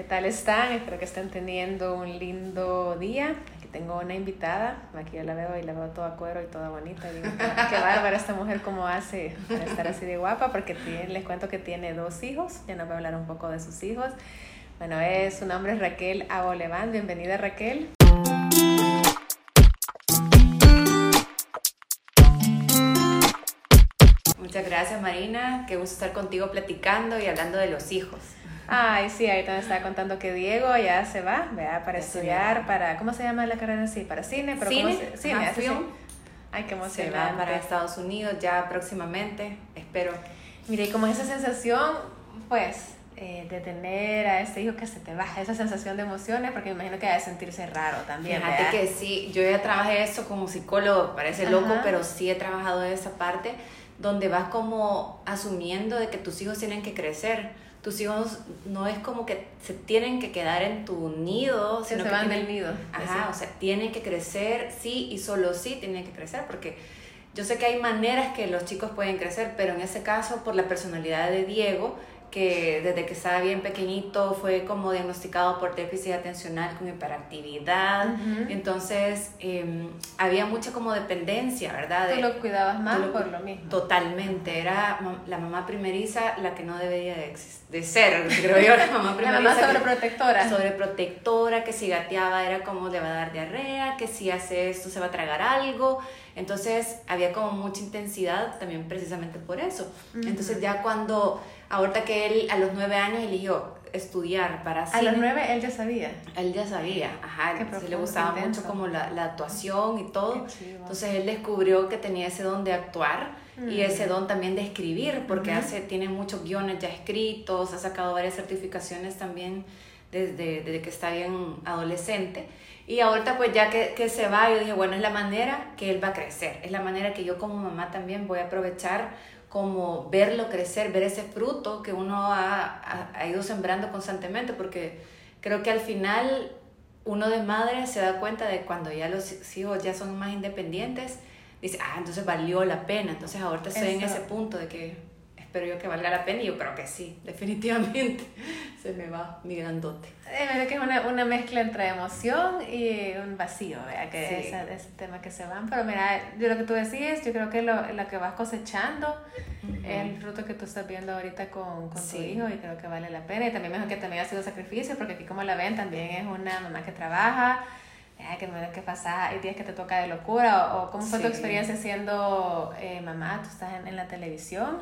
¿Qué tal están? Espero que estén teniendo un lindo día. Aquí tengo una invitada. Aquí yo la veo y la veo toda cuero y toda bonita. Y digo, qué bárbara esta mujer, cómo hace para estar así de guapa, porque les cuento que tiene dos hijos. Ya nos va a hablar un poco de sus hijos. Bueno, su nombre es Raquel Aboleván. Bienvenida, Raquel. Muchas gracias, Marina. Qué gusto estar contigo platicando y hablando de los hijos. Ay, sí, ahorita me estaba contando que Diego ya se va, vea, para estudiar, para, ¿cómo se llama la carrera así? Para cine, pero cine, ¿cómo se, cine, film. Ay, qué emocionante. Se va para Estados Unidos ya próximamente, espero. Mire, y como esa sensación, pues, eh, de tener a este hijo que se te baja, esa sensación de emociones, porque me imagino que va a sentirse raro también. Fíjate que sí, yo ya trabajé eso como psicólogo, parece loco, pero sí he trabajado esa parte donde vas como asumiendo de que tus hijos tienen que crecer tus hijos no es como que se tienen que quedar en tu nido, sino que van del nido. Ajá, o sea, tienen que crecer, sí y solo sí tienen que crecer, porque yo sé que hay maneras que los chicos pueden crecer, pero en ese caso, por la personalidad de Diego, que desde que estaba bien pequeñito fue como diagnosticado por déficit atencional con hiperactividad. Entonces em, había mucha como dependencia, ¿verdad? Tú lo cuidabas más por lo mismo. Totalmente. Era la mamá primeriza la que no debería de, de ser, creo yo, la mamá primeriza. la mamá sobreprotectora. Sobreprotectora, que si gateaba era como le va a dar diarrea, que si hace esto se va a tragar algo. Entonces había como mucha intensidad también precisamente por eso. Entonces ya cuando Ahorita que él a los nueve años eligió estudiar para cine. A los nueve él ya sabía. Él ya sabía, ajá. Se le gustaba mucho como la, la, actuación y todo. Entonces él descubrió que tenía ese don de actuar y mm. ese don también de escribir, porque hace, tiene muchos guiones ya escritos, ha sacado varias certificaciones también desde, desde que está bien adolescente. Y ahorita pues ya que, que, se va, yo dije, bueno, es la manera que él va a crecer, es la manera que yo como mamá también voy a aprovechar como verlo crecer, ver ese fruto que uno ha, ha, ido sembrando constantemente, porque creo que al final uno de madre se da cuenta de cuando ya los hijos ya son más independientes, dice, ah, entonces valió la pena, entonces ahorita estoy en ese punto de que pero yo que valga la pena y yo creo que sí, definitivamente. Se me va mi grandote. Es que es una, una, mezcla entre emoción y un vacío, ¿verdad? que es ese, tema que se van, pero mira, yo lo que tú decías, yo creo que lo, lo que vas cosechando es el fruto que tú estás viendo ahorita con, con tu hijo y creo que vale la pena. Y también mejor que también ha sido sacrificio porque aquí como la ven también es una mamá que trabaja, que me que pasa, hay días que te toca de locura, o, cómo fue tu experiencia siendo eh, mamá, tú estás en, en la televisión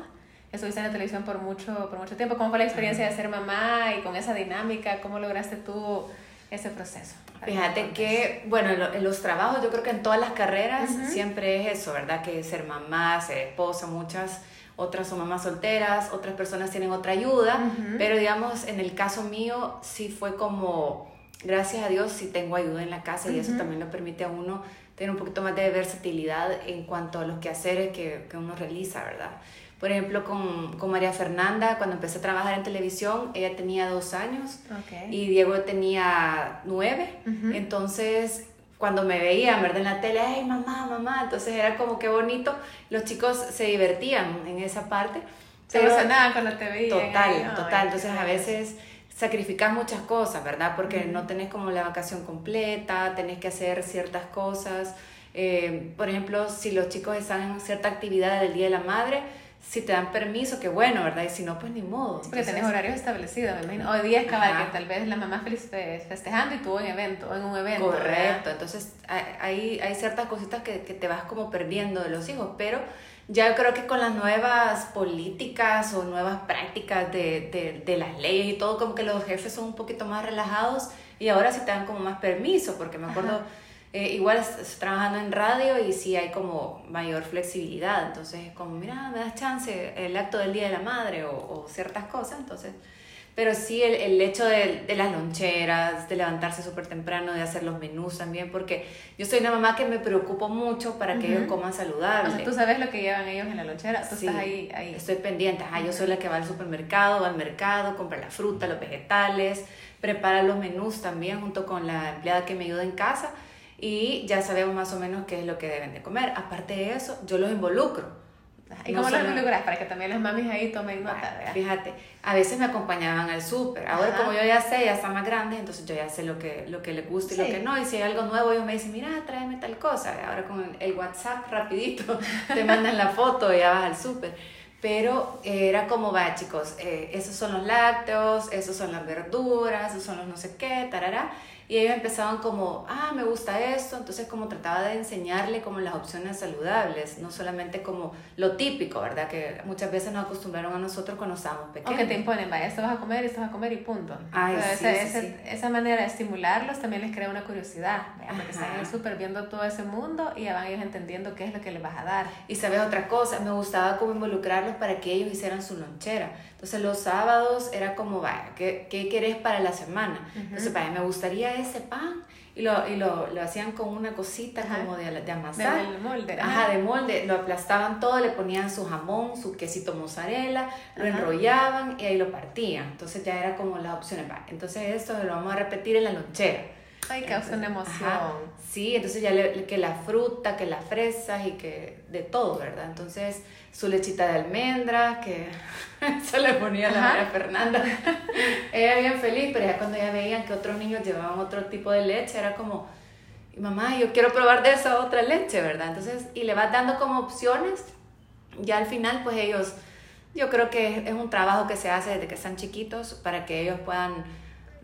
estuviste en la televisión por mucho, por mucho tiempo. ¿Cómo fue la experiencia de ser mamá y con esa dinámica? ¿Cómo lograste tú ese proceso? Fíjate que, bueno, en los trabajos, yo creo que en todas las carreras siempre es eso, ¿verdad? Que ser mamá, ser esposa, muchas otras son mamás solteras, otras personas tienen otra ayuda, pero digamos, en el caso mío sí fue como, gracias a Dios, sí tengo ayuda en la casa y eso también lo permite a uno tener un poquito más de versatilidad en cuanto a los quehaceres que, que uno realiza, ¿verdad? Por ejemplo, con, con, María Fernanda, cuando empecé a trabajar en televisión, ella tenía dos años y Diego tenía nueve. Entonces, cuando me veían, ¿verdad? En la tele, ¡ay, mamá, mamá! Entonces era como que bonito. Los chicos se divertían en esa parte. Se emocionaban cuando te veían. Total, total. Entonces, a veces sacrificas muchas cosas, ¿verdad? Porque no tenés como la vacación completa, tenés que hacer ciertas cosas. Eh, por ejemplo, si los chicos están en cierta actividad del Día de la Madre, si te dan permiso, qué bueno, ¿verdad? Y si no, pues ni modo. porque tenés horarios establecidos, me imagino. Hoy día es cabal que tal vez la mamá festejando y tuvo un evento, en un evento. Correcto, entonces hay, hay ciertas cositas que, que, te vas como perdiendo de los hijos, pero ya creo que con las nuevas políticas o nuevas prácticas de, de, de las leyes y todo, como que los jefes son un poquito más relajados y ahora sí te dan como más permiso, porque me acuerdo... Eh, igual estoy trabajando en radio y sí hay como mayor flexibilidad, entonces es como, mira, me das chance el acto del Día de la Madre o, o ciertas cosas, entonces, pero sí el, el hecho de, de, las loncheras, de levantarse súper temprano, de hacer los menús también, porque yo soy una mamá que me preocupo mucho para que ellos coman saludable. O sea, tú sabes lo que llevan ellos en la lonchera, tú estás ahí, ahí. Estoy pendiente, ah, yo soy la que va al supermercado, va al mercado, compra la fruta, los vegetales, prepara los menús también junto con la empleada que me ayuda en casa y ya sabemos más o menos qué es lo que deben de comer. Aparte de eso, yo los involucro. ¿Y cómo lo logras? Para que también las mamis ahí tomen nota, Fíjate, a veces me acompañaban al súper. Ahora como yo ya sé, ya están más grandes, entonces yo ya sé lo que, lo que les gusta y lo que no. Y si hay algo nuevo, ellos me dicen, mira, tráeme tal cosa. Ahora con el WhatsApp rapidito te mandan la foto y ya vas al súper. Pero era como, va chicos, eh, esos son los lácteos, esos son las verduras, esos son los no sé qué, tarará. Y ellos empezaban como, ah, me gusta esto, entonces como trataba de enseñarle como las opciones saludables, no solamente como lo típico, ¿verdad? Que muchas veces nos acostumbraron a nosotros cuando estábamos pequeños. O que te imponen, vaya, esto vas a comer, esto vas a comer y punto. Ay, sí, esa, esa, manera de estimularlos también les crea una curiosidad, porque están súper viendo todo ese mundo y ya van ellos entendiendo qué es lo que les vas a dar. Y sabes otra cosa, me gustaba como involucrarlos para que ellos hicieran su lonchera. Entonces los sábados era como, vaya, ¿qué, qué querés para la semana? Entonces, vaya, me gustaría ese pan y lo, y lo, lo hacían con una cosita como de, de amasar. De molde. Ajá, de molde. Lo aplastaban todo, le ponían su jamón, su quesito mozzarella, lo enrollaban y ahí lo partían. Entonces ya era como las opciones. Entonces esto lo vamos a repetir en la lonchera. Ay, causa una emoción. sí, entonces ya le, que la fruta, que las fresas y que de todo, ¿verdad? Entonces su lechita de almendra, que se le ponía a la María Fernanda. ella bien feliz, pero ya cuando ya veían que otros niños llevaban otro tipo de leche, era como, mamá, yo quiero probar de esa otra leche, ¿verdad? Entonces, y le vas dando como opciones, ya al final, pues ellos, yo creo que es un trabajo que se hace desde que están chiquitos para que ellos puedan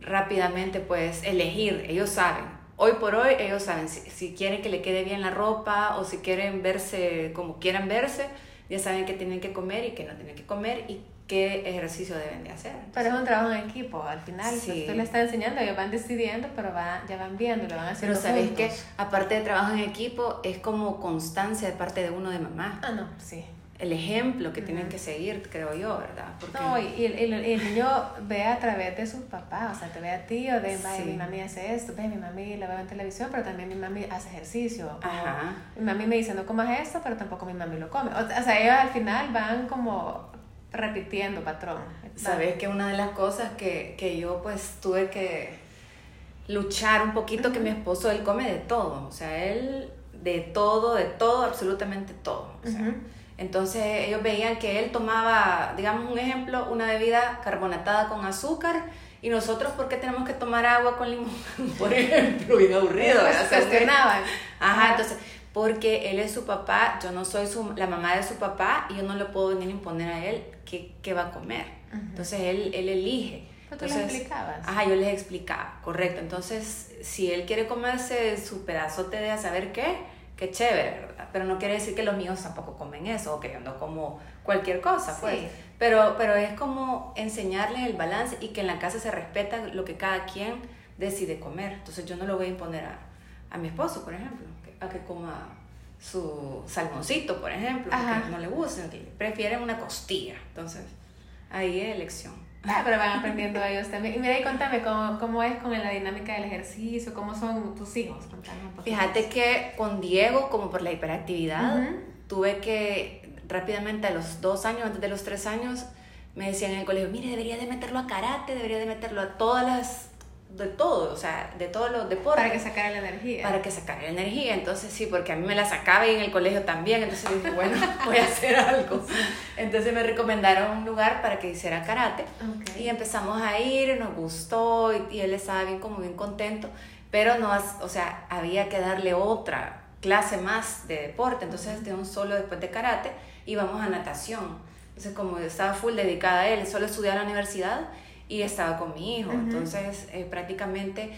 rápidamente pues elegir, ellos saben. Hoy por hoy ellos saben si, si, quieren que le quede bien la ropa o si quieren verse como quieran verse, ya saben que tienen que comer y que no tienen que comer y qué ejercicio deben de hacer. pero es un trabajo en equipo, al final pues, sí. tú le estás enseñando, ellos van decidiendo, pero va, ya van viendo, lo van haciendo Pero sabes que aparte de trabajo en equipo, es como constancia de parte de uno de mamá. Ah, no, sí el ejemplo que tienen que seguir, creo yo, ¿verdad? Porque... No, y el, el, niño ve a través de sus papás, o sea, te ve a ti o de, mi mami hace esto, ve, mi mami la veo en televisión, pero también mi mami hace ejercicio. Ajá. mi mami me dice, no comas esto, pero tampoco mi mami lo come. O, sea, ellos al final van como repitiendo patrón. Sabes que una de las cosas que, que, yo pues tuve que luchar un poquito, que mi esposo, él come de todo, o sea, él de todo, de todo, absolutamente todo. O sea, entonces ellos veían que él tomaba, digamos un ejemplo, una bebida carbonatada con azúcar y nosotros, ¿por qué tenemos que tomar agua con limón? Por ejemplo, bien aburrido. Se cuestionaban. Ajá, entonces, porque él es su papá, yo no soy su, la mamá de su papá y yo no le puedo venir a imponer a él qué, qué va a comer. Entonces él, él elige. Pero tú les explicabas. Ajá, yo les explicaba, correcto. Entonces, si él quiere comerse su pedazote de a saber qué, qué chévere, ¿verdad? Pero no quiere decir que los míos tampoco comen eso o que yo no como cualquier cosa, pues. Pero, pero es como enseñarles el balance y que en la casa se respeta lo que cada quien decide comer. Entonces yo no lo voy a imponer a, a mi esposo, por ejemplo, a que coma su salmoncito, por ejemplo, porque no le gusta, que prefieren una costilla. Entonces, ahí es elección. Ah, pero van aprendiendo ellos también. Y mira, y contame cómo, cómo es con la dinámica del ejercicio, cómo son tus hijos. Fíjate que con Diego, como por la hiperactividad, tuve que rápidamente a los dos años, antes de los tres años, me decían en el colegio, mire, debería de meterlo a karate, debería de meterlo a todas las de todo, o sea, de todos los deportes. Para que sacara la energía. Para que sacara la energía, entonces sí, porque a mí me la sacaba y en el colegio también, entonces dije, bueno, voy a hacer algo. Entonces me recomendaron un lugar para que hiciera karate y empezamos a ir, nos gustó y, él estaba bien como bien contento, pero no, o sea, había que darle otra clase más de deporte, entonces de un solo después de karate íbamos a natación. Entonces como estaba full dedicada a él, solo estudiaba en la universidad, y estaba con mi hijo. Entonces, eh, prácticamente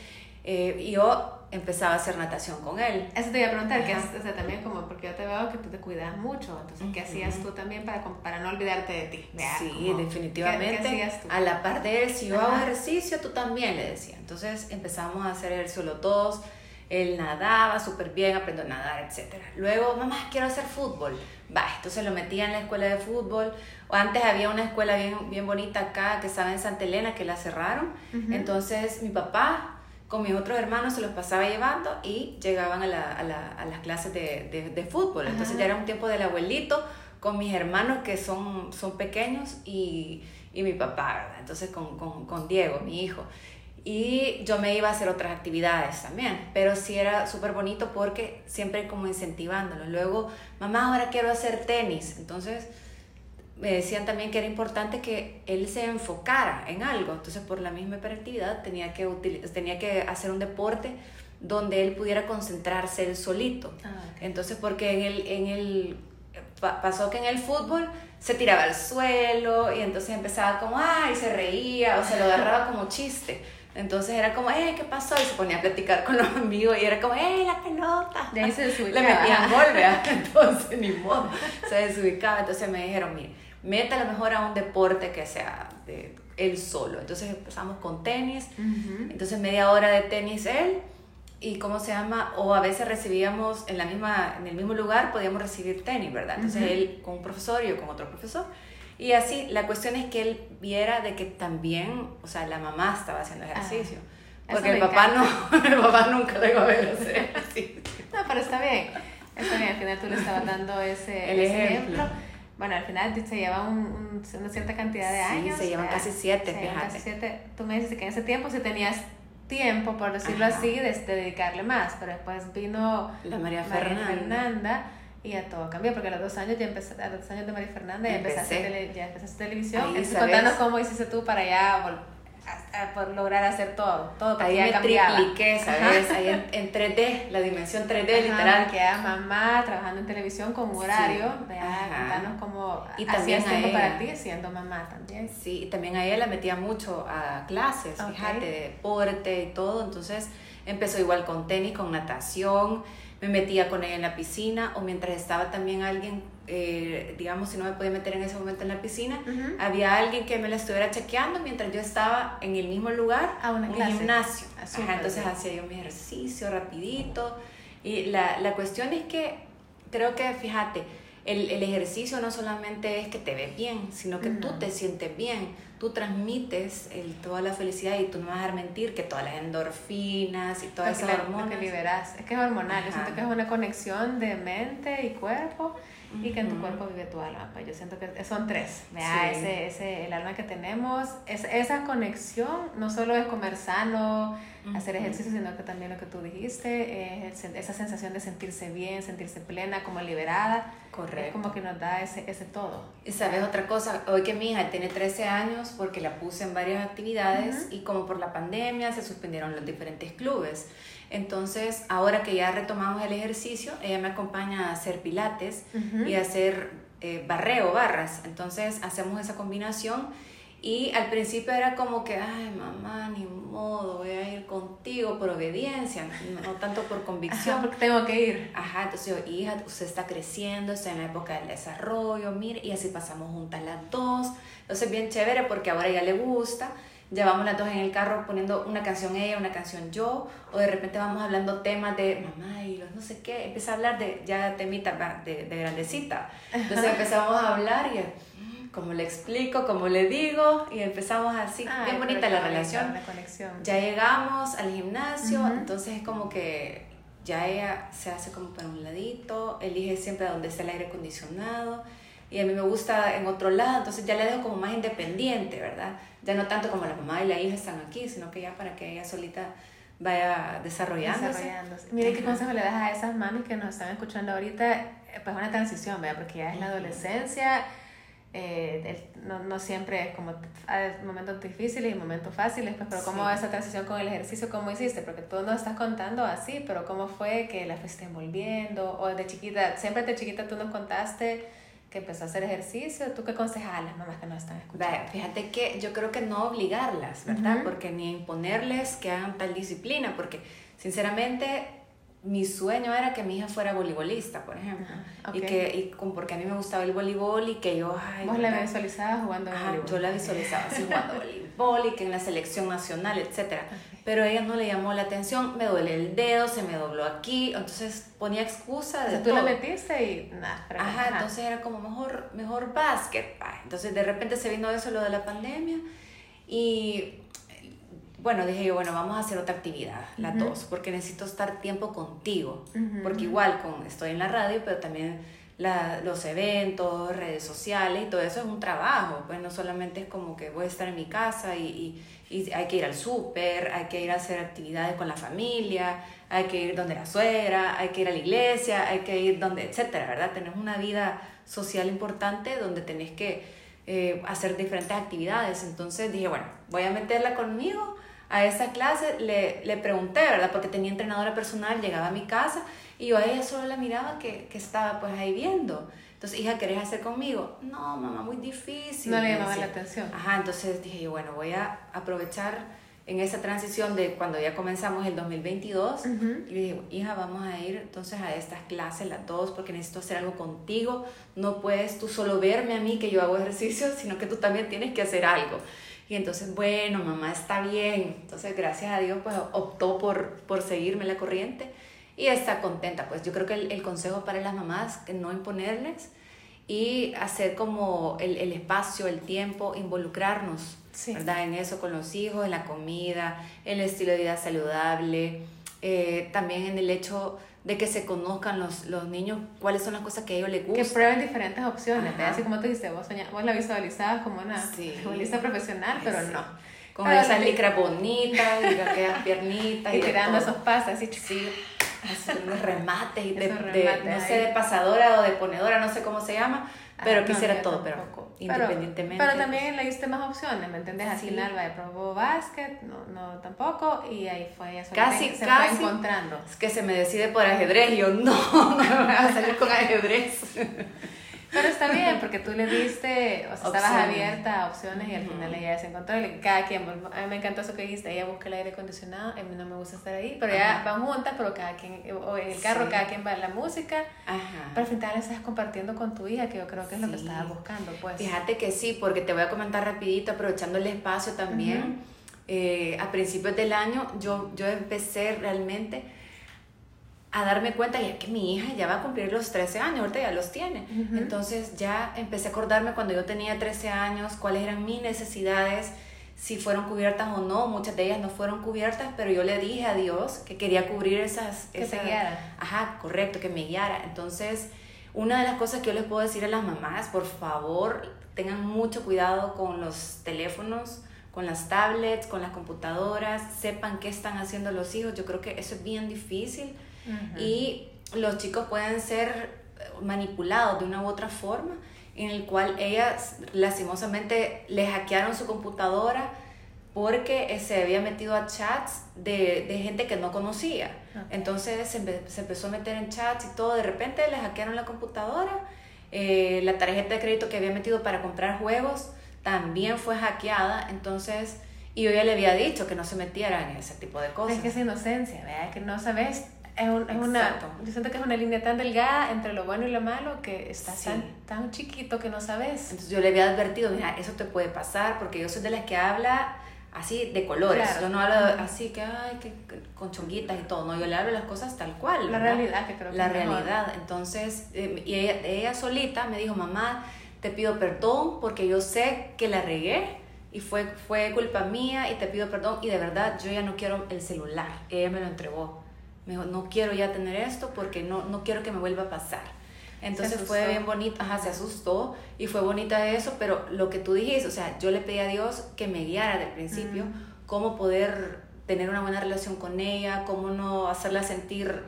eh, yo empezaba a hacer natación con él. Eso te iba a preguntar, que o sea, también como, porque yo te veo que tú te cuidas mucho, entonces, ¿qué hacías tú también para, para no olvidarte de ti? Sí, definitivamente. A la par de él, si yo hago ejercicio, tú también, le decía. Entonces empezamos a hacer ejercicio los dos, él nadaba súper bien, aprendió a nadar, etc. Luego, mamá, quiero hacer fútbol. Va, entonces lo metía en la escuela de fútbol. O antes había una escuela bien, bien bonita acá que estaba en Santa Elena que la cerraron. Entonces mi papá con mis otros hermanos se los pasaba llevando y llegaban a, la, a, la, a las clases de, de, de fútbol. Entonces ya era un tiempo del abuelito con mis hermanos que son, son pequeños y, y mi papá, ¿verdad? Entonces con, con, con Diego, mi hijo. Y yo me iba a hacer otras actividades también, pero sí era súper bonito porque siempre como incentivándolo. Luego, mamá, ahora quiero hacer tenis. Entonces, me decían también que era importante que él se enfocara en algo. Entonces, por la misma hiperactividad, tenía que, tenía que hacer un deporte donde él pudiera concentrarse él solito. Ah, Entonces, porque en el, en el, pasó que en el fútbol se tiraba al suelo y entonces empezaba como, ay, se reía o se lo agarraba como chiste. Entonces era como, eh, ¿qué pasó? Y se ponía a platicar con los amigos y era como, eh, la pelota. De ahí se desubicaba. Le metían gol, Entonces, ni modo, se desubicaba. Entonces me dijeron, mire, lo mejor a un deporte que sea de él solo. Entonces empezamos con tenis. Entonces media hora de tenis él. Y cómo se llama, o a veces recibíamos en, la misma, en el mismo lugar, podíamos recibir tenis, ¿verdad? Entonces él con un profesor y yo con otro profesor. Y así, la cuestión es que él viera de que también, o sea, la mamá estaba haciendo ah, ejercicio. porque el papá, no, el papá nunca le iba a ver hacer ejercicio. No, pero está bien. Está bien, al final tú le estabas dando ese, el ejemplo. Bueno, al final se lleva un, una cierta cantidad de años. Sí, se llevan casi siete, se fíjate. Casi siete. Tú me dices que en ese tiempo si tenías tiempo, por decirlo así, de, dedicarle más, pero después vino la María, Fernanda y a todo cambió, porque a los dos años ya empecé, a los dos años de María Fernanda ya empezaste, tele, ya empezaste televisión. Ahí, contanos cómo hiciste tú para ya por lograr hacer todo, todo Ahí me tripliqué, ¿sabes? Ahí en, en, 3D, la dimensión 3D literal. Que era mamá trabajando en televisión con horario, vea, contanos cómo y también tiempo para ti siendo mamá también. Sí, y también a ella la metía mucho a clases, fíjate, de deporte y todo, entonces empezó igual con tenis, con natación, me metía con ella en la piscina o mientras estaba también alguien, eh, digamos, si no me podía meter en ese momento en la piscina, había alguien que me la estuviera chequeando mientras yo estaba en el mismo lugar, a una un gimnasio. entonces hacía yo mi ejercicio rapidito. Y la, la cuestión es que creo que, fíjate, el, el, ejercicio no solamente es que te ves bien, sino que tú te sientes bien, tú transmites el, toda la felicidad y tú no vas a dejar mentir que todas las endorfinas y todas esas hormonas. que liberas, es que es hormonal, yo siento que es una conexión de mente y cuerpo y que en tu cuerpo vive tu alma. Pues yo siento que son tres. Vea, ese, ese, el alma que tenemos, es, esa conexión no solo es comer sano, hacer ejercicio, sino que también lo que tú dijiste, es esa sensación de sentirse bien, sentirse plena, como liberada. Correcto. Es como que nos da ese, ese todo. Y sabes otra cosa, hoy que mi hija tiene 13 años porque la puse en varias actividades y como por la pandemia se suspendieron los diferentes clubes. Entonces, ahora que ya retomamos el ejercicio, ella me acompaña a hacer pilates y a hacer eh, barreo, barras. Entonces, hacemos esa combinación. Y al principio era como que, ay, mamá, ni modo, voy a ir contigo por obediencia, no tanto por convicción. porque tengo que ir. Ajá, entonces yo, hija, usted está creciendo, está en la época del desarrollo, mire, y así pasamos juntas las dos. Entonces, bien chévere porque ahora ya le gusta llevamos las dos en el carro poniendo una canción ella, una canción yo, o de repente vamos hablando temas de mamá y los no sé qué, empieza a hablar de ya temita de, de grandecita. Entonces empezamos a hablar y como le explico, como le digo, y empezamos así, bien bonita la relación. La conexión. Ya llegamos al gimnasio, entonces es como que ya ella se hace como para un ladito, elige siempre donde está el aire acondicionado y a mí me gusta en otro lado, entonces ya le dejo como más independiente, ¿verdad? Ya no tanto como la mamá y la hija están aquí, sino que ya para que ella solita vaya desarrollándose. desarrollándose. Mire qué consejo le das a esas mamis que nos están escuchando ahorita, eh, pues una transición, ¿verdad? Porque ya es la adolescencia, eh, no, no, siempre es como hay momentos difíciles y momentos fáciles, pues, pero cómo esa transición con el ejercicio, cómo hiciste, porque tú nos estás contando así, pero cómo fue que la fuiste envolviendo, o de chiquita, siempre de chiquita tú nos contaste que empezó a hacer ejercicio, ¿tú qué aconsejas a las mamás que no están escuchando? Fíjate que yo creo que no obligarlas, ¿verdad? Porque ni imponerles que hagan tal disciplina, porque sinceramente mi sueño era que mi hija fuera voleibolista, por ejemplo. Y que, y con, porque a mí me gustaba el voleibol y que yo... Ay, ¿Vos la visualizabas jugando voleibol? Yo la visualizaba así jugando voleibol y que en la selección nacional, etc. Pero a ella no le llamó la atención, me duele el dedo, se me dobló aquí, entonces ponía excusa de o sea, tú la metiste y nada. Ajá, entonces era como mejor, mejor básquet. Entonces de repente se vino eso, lo de la pandemia y bueno, dije yo, bueno, vamos a hacer otra actividad, las dos, porque necesito estar tiempo contigo, porque igual con, estoy en la radio, pero también la, los eventos, redes sociales y todo eso es un trabajo, pues no solamente es como que voy a estar en mi casa y, y hay que ir al súper, hay que ir a hacer actividades con la familia, hay que ir donde la suegra, hay que ir a la iglesia, hay que ir donde, etcétera, ¿verdad? Tenés una vida social importante donde tenés que eh, hacer diferentes actividades. Entonces dije, bueno, voy a meterla conmigo a esa clase. Le, le pregunté, ¿verdad? Porque tenía entrenadora personal, llegaba a mi casa y yo a ella solo la miraba que, que estaba pues ahí viendo. Entonces, hija, ¿querés hacer conmigo? No, mamá, muy difícil. No le llamaba la atención. Ajá, entonces dije yo, bueno, voy a aprovechar en esa transición de cuando ya comenzamos el 2022 y dije, hija, vamos a ir entonces a estas clases las dos porque necesito hacer algo contigo. No puedes tú solo verme a mí que yo hago ejercicio, sino que tú también tienes que hacer algo. Y entonces, bueno, mamá está bien. Entonces, gracias a Dios, pues optó por, por seguirme la corriente y está contenta. Pues yo creo que el, el consejo para las mamás es no imponerles y hacer como el, el espacio, el tiempo, involucrarnos, ¿verdad? En eso con los hijos, en la comida, en el estilo de vida saludable, eh, también en el hecho de que se conozcan los, los niños cuáles son las cosas que a ellos les gustan. Que prueben diferentes opciones, así como tú dijiste, vos, vos la visualizabas como una sí. profesional, pero no. Con esas licras bonitas y aquellas piernitas. y, tirando esos pasos así sí hacer unos remates, y de, no sé, de pasadora o de ponedora, no sé cómo se llama, pero quisiera todo, pero independientemente. Pero, también le diste más opciones, ¿me entiendes? Al final va probó básquet, no, no tampoco, y ahí fue eso. Casi, se casi. Fue encontrando. Es que se me decide por ajedrez, y yo no, no me voy a salir con ajedrez. Pero está bien, porque tú le diste, o sea, estabas abierta a opciones y al final ella se encontró. Cada quien, a mí me encantó eso que dijiste, ella busca el aire acondicionado, a mí no me gusta estar ahí, pero ya van juntas, pero cada quien, o en el carro cada quien va a la música. Ajá. Pero al final estás compartiendo con tu hija, que yo creo que es lo que estabas buscando, pues. Fíjate que sí, porque te voy a comentar rapidito, aprovechando el espacio también. Eh, a principios del año yo, yo empecé realmente a darme cuenta ya que mi hija ya va a cumplir los 13 años, ahorita ya los tiene. Entonces ya empecé a acordarme cuando yo tenía 13 años cuáles eran mis necesidades, si fueron cubiertas o no. Muchas de ellas no fueron cubiertas, pero yo le dije a Dios que quería cubrir esas... Que esa, guiara. Ajá, correcto, que me guiara. Entonces, una de las cosas que yo les puedo decir a las mamás, por favor, tengan mucho cuidado con los teléfonos, con las tablets, con las computadoras, sepan qué están haciendo los hijos. Yo creo que eso es bien difícil y los chicos pueden ser manipulados de una u otra forma, en el cual ellas lastimosamente le hackearon su computadora porque se había metido a chats de, de gente que no conocía. Entonces se, se, empezó a meter en chats y todo, de repente le hackearon la computadora, eh, la tarjeta de crédito que había metido para comprar juegos también fue hackeada, entonces... Y yo ya le había dicho que no se metiera en ese tipo de cosas. Es que es inocencia, ¿verdad? Que no sabes es, un, es una, yo siento que es una línea tan delgada entre lo bueno y lo malo que está tan, tan chiquito que no sabes. Entonces yo le había advertido, mira, eso te puede pasar porque yo soy de las que habla así de colores. Yo no hablo así que, ay, que con chonguitas y todo. No, yo le hablo las cosas tal cual. La realidad, que creo que La realidad. Entonces, eh, y ella, ella solita me dijo, mamá, te pido perdón porque yo sé que la regué y fue, fue culpa mía y te pido perdón y de verdad yo ya no quiero el celular. Ella me lo entregó me dijo, no quiero ya tener esto porque no, no quiero que me vuelva a pasar. Entonces fue bien bonito, ajá, se asustó y fue bonita eso, pero lo que tú dijiste, o sea, yo le pedí a Dios que me guiara del principio, cómo poder tener una buena relación con ella, cómo no hacerla sentir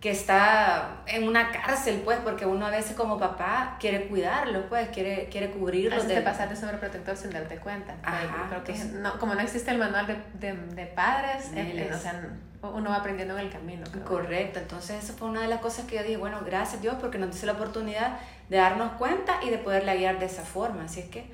que está en una cárcel, pues, porque uno a veces como papá quiere cuidarlo, pues, quiere, quiere cubrirlo. de... pasar de sobreprotector sin darte cuenta. Ajá, creo que no, como no existe el manual de, de, de padres, eh, o sea, uno va aprendiendo en el camino. Correcto, entonces eso fue una de las cosas que yo dije, bueno, gracias Dios porque nos dio la oportunidad de darnos cuenta y de poderla guiar de esa forma, así es que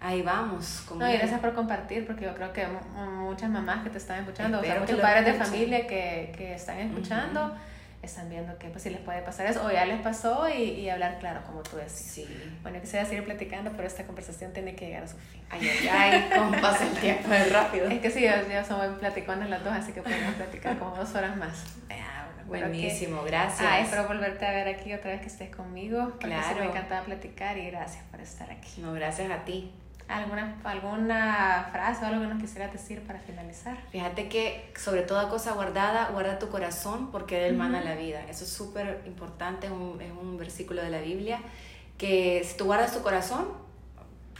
ahí vamos. no, y gracias por compartir, porque yo creo que muchas mamás que te están escuchando, o sea, muchos padres de familia que, que están escuchando, están viendo que pues si les puede pasar eso, o ya les pasó, y, y hablar claro, como tú decís. Sí. Bueno, quisiera seguir platicando, pero esta conversación tiene que llegar a su fin. Ay, ay, ay, cómo pasa el tiempo, es rápido. Es que sí, ya somos platicones las dos, así que podemos platicar como dos horas más. Ah, Buenísimo, gracias. Ah, espero volverte a ver aquí otra vez que estés conmigo. Claro. me encantaba platicar y gracias por estar aquí. No, gracias a ti. ¿Alguna, ¿Alguna frase o algo que nos quisieras decir para finalizar? Fíjate que sobre toda cosa guardada, guarda tu corazón porque él mana la vida. Eso es súper importante, es un, es un versículo de la Biblia, que si tú guardas tu corazón,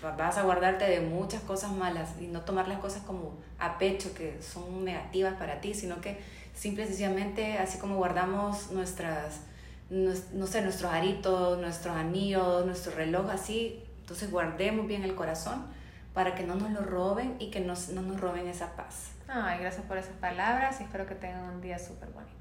vas a guardarte de muchas cosas malas y no tomar las cosas como a pecho, que son negativas para ti, sino que simple y sencillamente, así como guardamos nuestras, no, sé, nuestros aritos, nuestros anillos, nuestro reloj, así, entonces guardemos bien el corazón para que no nos lo roben y que no nos roben esa paz. Ay, gracias por esas palabras y espero que tengan un día súper bonito.